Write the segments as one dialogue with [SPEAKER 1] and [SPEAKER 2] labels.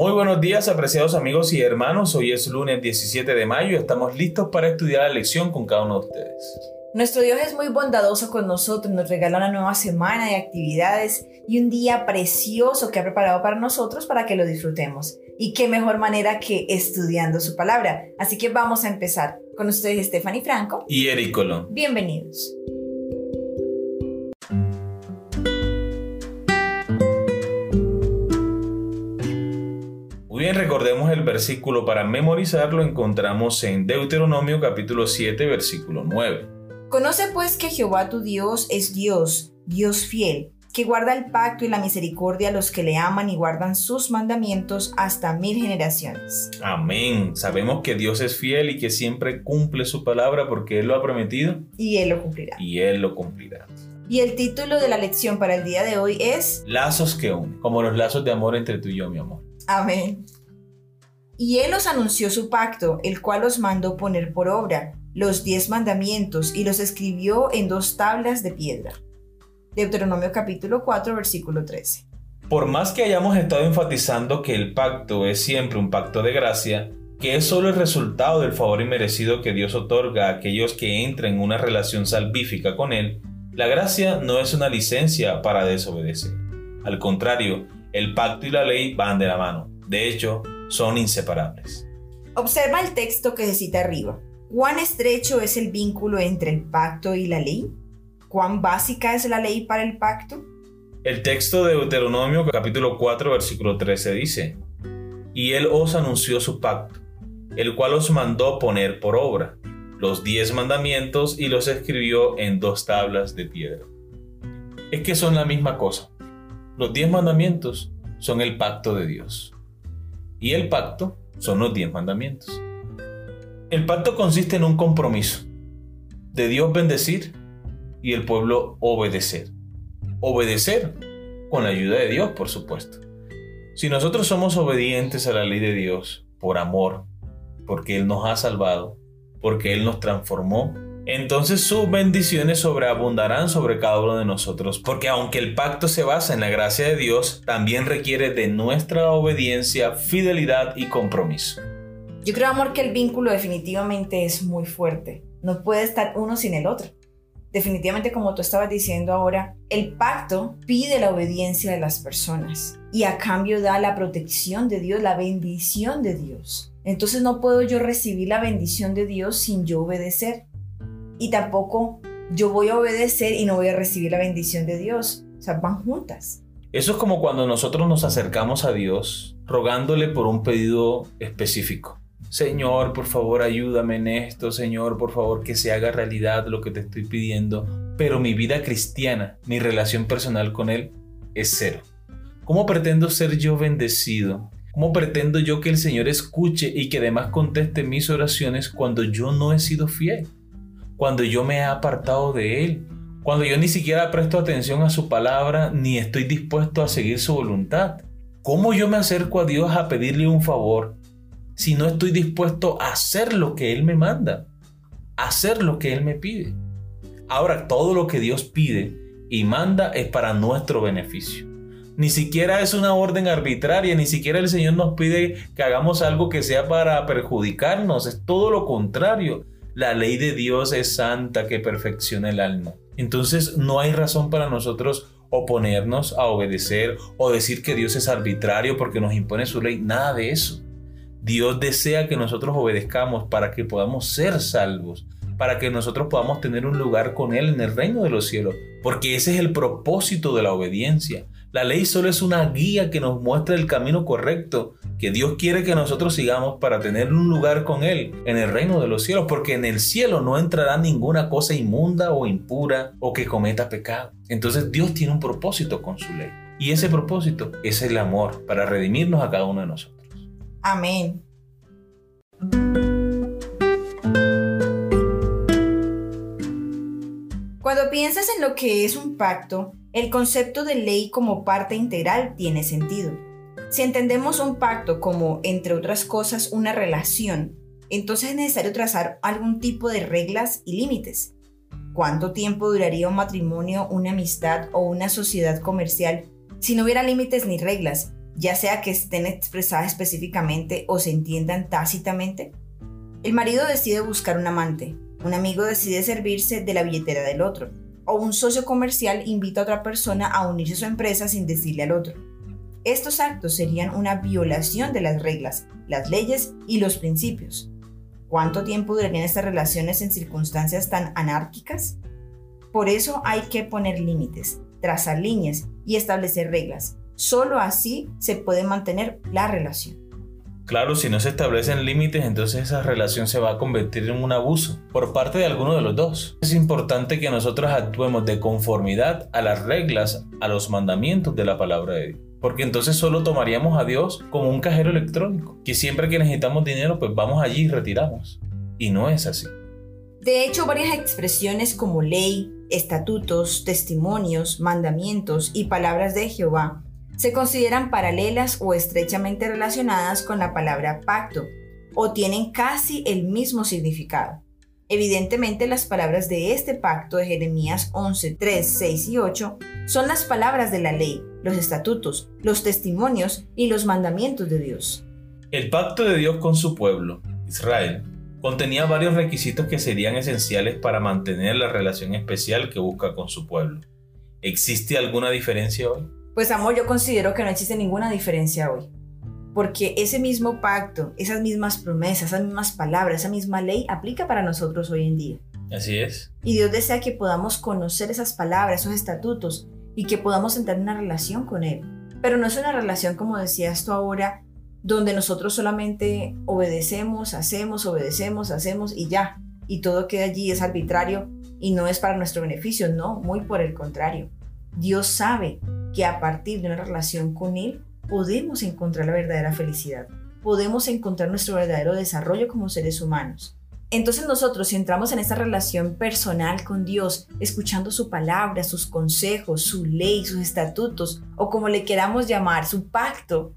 [SPEAKER 1] Muy buenos días, apreciados amigos y hermanos. Hoy es lunes 17 de mayo y estamos listos para estudiar la lección con cada uno de ustedes.
[SPEAKER 2] Nuestro Dios es muy bondadoso con nosotros, nos regala una nueva semana de actividades y un día precioso que ha preparado para nosotros para que lo disfrutemos. Y qué mejor manera que estudiando su palabra. Así que vamos a empezar. Con ustedes Stephanie Franco
[SPEAKER 1] y Eric Colón.
[SPEAKER 2] Bienvenidos.
[SPEAKER 1] Recordemos el versículo para memorizarlo, encontramos en Deuteronomio capítulo 7, versículo 9.
[SPEAKER 2] Conoce pues que Jehová tu Dios es Dios, Dios fiel, que guarda el pacto y la misericordia a los que le aman y guardan sus mandamientos hasta mil generaciones.
[SPEAKER 1] Amén. Sabemos que Dios es fiel y que siempre cumple su palabra porque Él lo ha prometido.
[SPEAKER 2] Y Él lo cumplirá.
[SPEAKER 1] Y Él lo cumplirá.
[SPEAKER 2] Y el título de la lección para el día de hoy es
[SPEAKER 1] Lazos que unen, como los lazos de amor entre tú y yo, mi amor.
[SPEAKER 2] Amén. Y Él os anunció su pacto, el cual os mandó poner por obra los diez mandamientos y los escribió en dos tablas de piedra. Deuteronomio capítulo 4 versículo 13.
[SPEAKER 1] Por más que hayamos estado enfatizando que el pacto es siempre un pacto de gracia, que es solo el resultado del favor inmerecido que Dios otorga a aquellos que entran en una relación salvífica con Él, la gracia no es una licencia para desobedecer. Al contrario, el pacto y la ley van de la mano. De hecho, son inseparables.
[SPEAKER 2] Observa el texto que se cita arriba. ¿Cuán estrecho es el vínculo entre el pacto y la ley? ¿Cuán básica es la ley para el pacto?
[SPEAKER 1] El texto de Deuteronomio capítulo 4 versículo 13 dice, Y él os anunció su pacto, el cual os mandó poner por obra los diez mandamientos y los escribió en dos tablas de piedra. Es que son la misma cosa. Los diez mandamientos son el pacto de Dios. Y el pacto son los diez mandamientos. El pacto consiste en un compromiso de Dios bendecir y el pueblo obedecer. Obedecer con la ayuda de Dios, por supuesto. Si nosotros somos obedientes a la ley de Dios por amor, porque Él nos ha salvado, porque Él nos transformó, entonces sus bendiciones sobreabundarán sobre cada uno de nosotros, porque aunque el pacto se basa en la gracia de Dios, también requiere de nuestra obediencia, fidelidad y compromiso.
[SPEAKER 2] Yo creo, amor, que el vínculo definitivamente es muy fuerte. No puede estar uno sin el otro. Definitivamente, como tú estabas diciendo ahora, el pacto pide la obediencia de las personas y a cambio da la protección de Dios, la bendición de Dios. Entonces no puedo yo recibir la bendición de Dios sin yo obedecer. Y tampoco yo voy a obedecer y no voy a recibir la bendición de Dios. O sea, van juntas.
[SPEAKER 1] Eso es como cuando nosotros nos acercamos a Dios rogándole por un pedido específico. Señor, por favor, ayúdame en esto, Señor, por favor, que se haga realidad lo que te estoy pidiendo. Pero mi vida cristiana, mi relación personal con Él, es cero. ¿Cómo pretendo ser yo bendecido? ¿Cómo pretendo yo que el Señor escuche y que además conteste mis oraciones cuando yo no he sido fiel? Cuando yo me he apartado de Él, cuando yo ni siquiera presto atención a su palabra ni estoy dispuesto a seguir su voluntad. ¿Cómo yo me acerco a Dios a pedirle un favor si no estoy dispuesto a hacer lo que Él me manda, hacer lo que Él me pide. Ahora, todo lo que Dios pide y manda es para nuestro beneficio. Ni siquiera es una orden arbitraria, ni siquiera el Señor nos pide que hagamos algo que sea para perjudicarnos, es todo lo contrario. La ley de Dios es santa que perfecciona el alma. Entonces no hay razón para nosotros oponernos a obedecer o decir que Dios es arbitrario porque nos impone su ley, nada de eso. Dios desea que nosotros obedezcamos para que podamos ser salvos, para que nosotros podamos tener un lugar con Él en el reino de los cielos, porque ese es el propósito de la obediencia. La ley solo es una guía que nos muestra el camino correcto que Dios quiere que nosotros sigamos para tener un lugar con Él en el reino de los cielos, porque en el cielo no entrará ninguna cosa inmunda o impura o que cometa pecado. Entonces Dios tiene un propósito con su ley. Y ese propósito es el amor para redimirnos a cada uno de nosotros.
[SPEAKER 2] Amén. Cuando piensas en lo que es un pacto, el concepto de ley como parte integral tiene sentido. Si entendemos un pacto como, entre otras cosas, una relación, entonces es necesario trazar algún tipo de reglas y límites. ¿Cuánto tiempo duraría un matrimonio, una amistad o una sociedad comercial si no hubiera límites ni reglas? ya sea que estén expresadas específicamente o se entiendan tácitamente? El marido decide buscar un amante, un amigo decide servirse de la billetera del otro, o un socio comercial invita a otra persona a unirse a su empresa sin decirle al otro. Estos actos serían una violación de las reglas, las leyes y los principios. ¿Cuánto tiempo durarían estas relaciones en circunstancias tan anárquicas? Por eso hay que poner límites, trazar líneas y establecer reglas. Solo así se puede mantener la relación.
[SPEAKER 1] Claro, si no se establecen límites, entonces esa relación se va a convertir en un abuso por parte de alguno de los dos. Es importante que nosotros actuemos de conformidad a las reglas, a los mandamientos de la palabra de Dios. Porque entonces solo tomaríamos a Dios como un cajero electrónico, que siempre que necesitamos dinero, pues vamos allí y retiramos. Y no es así.
[SPEAKER 2] De hecho, varias expresiones como ley, estatutos, testimonios, mandamientos y palabras de Jehová se consideran paralelas o estrechamente relacionadas con la palabra pacto, o tienen casi el mismo significado. Evidentemente las palabras de este pacto de Jeremías 11, 3, 6 y 8 son las palabras de la ley, los estatutos, los testimonios y los mandamientos de Dios.
[SPEAKER 1] El pacto de Dios con su pueblo, Israel, contenía varios requisitos que serían esenciales para mantener la relación especial que busca con su pueblo. ¿Existe alguna diferencia hoy?
[SPEAKER 2] Pues amor, yo considero que no existe ninguna diferencia hoy. Porque ese mismo pacto, esas mismas promesas, esas mismas palabras, esa misma ley aplica para nosotros hoy en día.
[SPEAKER 1] Así es.
[SPEAKER 2] Y Dios desea que podamos conocer esas palabras, esos estatutos y que podamos entrar en una relación con Él. Pero no es una relación, como decías tú ahora, donde nosotros solamente obedecemos, hacemos, obedecemos, hacemos y ya. Y todo queda allí, es arbitrario y no es para nuestro beneficio, no, muy por el contrario. Dios sabe que a partir de una relación con Él podemos encontrar la verdadera felicidad, podemos encontrar nuestro verdadero desarrollo como seres humanos. Entonces nosotros si entramos en esta relación personal con Dios, escuchando su palabra, sus consejos, su ley, sus estatutos, o como le queramos llamar, su pacto,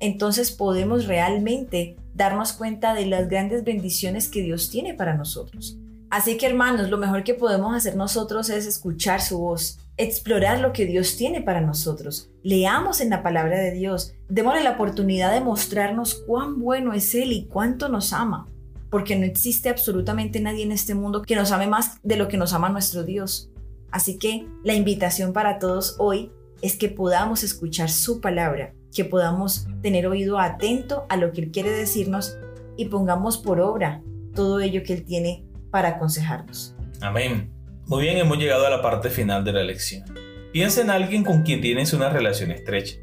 [SPEAKER 2] entonces podemos realmente darnos cuenta de las grandes bendiciones que Dios tiene para nosotros. Así que hermanos, lo mejor que podemos hacer nosotros es escuchar su voz, explorar lo que Dios tiene para nosotros. Leamos en la palabra de Dios, démosle la oportunidad de mostrarnos cuán bueno es Él y cuánto nos ama, porque no existe absolutamente nadie en este mundo que nos ame más de lo que nos ama nuestro Dios. Así que la invitación para todos hoy es que podamos escuchar su palabra, que podamos tener oído atento a lo que Él quiere decirnos y pongamos por obra todo ello que Él tiene para aconsejarnos.
[SPEAKER 1] Amén. Muy bien, hemos llegado a la parte final de la lección. Piensa en alguien con quien tienes una relación estrecha.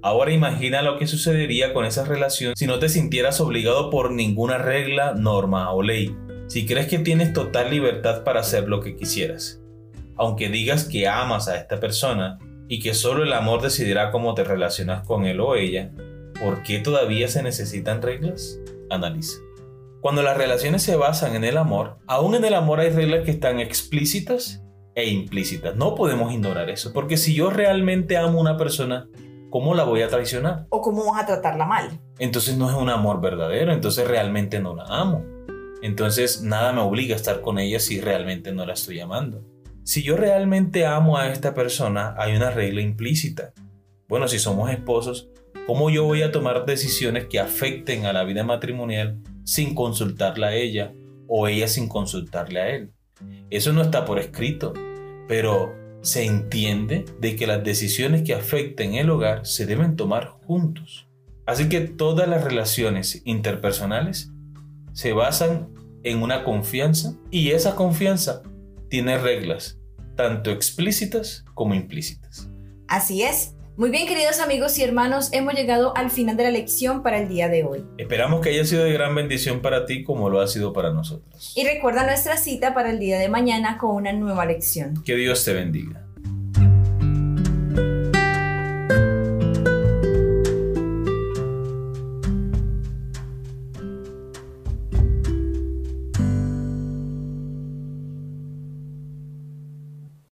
[SPEAKER 1] Ahora imagina lo que sucedería con esa relación si no te sintieras obligado por ninguna regla, norma o ley, si crees que tienes total libertad para hacer lo que quisieras. Aunque digas que amas a esta persona y que solo el amor decidirá cómo te relacionas con él o ella, ¿por qué todavía se necesitan reglas? Analiza. Cuando las relaciones se basan en el amor, aún en el amor hay reglas que están explícitas e implícitas. No podemos ignorar eso, porque si yo realmente amo a una persona, ¿cómo la voy a traicionar?
[SPEAKER 2] ¿O cómo vas a tratarla mal?
[SPEAKER 1] Entonces no es un amor verdadero, entonces realmente no la amo. Entonces nada me obliga a estar con ella si realmente no la estoy amando. Si yo realmente amo a esta persona, hay una regla implícita. Bueno, si somos esposos, ¿cómo yo voy a tomar decisiones que afecten a la vida matrimonial sin consultarla a ella o ella sin consultarle a él. Eso no está por escrito, pero se entiende de que las decisiones que afecten el hogar se deben tomar juntos. Así que todas las relaciones interpersonales se basan en una confianza y esa confianza tiene reglas, tanto explícitas como implícitas.
[SPEAKER 2] Así es, muy bien, queridos amigos y hermanos, hemos llegado al final de la lección para el día de hoy.
[SPEAKER 1] Esperamos que haya sido de gran bendición para ti como lo ha sido para nosotros.
[SPEAKER 2] Y recuerda nuestra cita para el día de mañana con una nueva lección.
[SPEAKER 1] Que Dios te bendiga.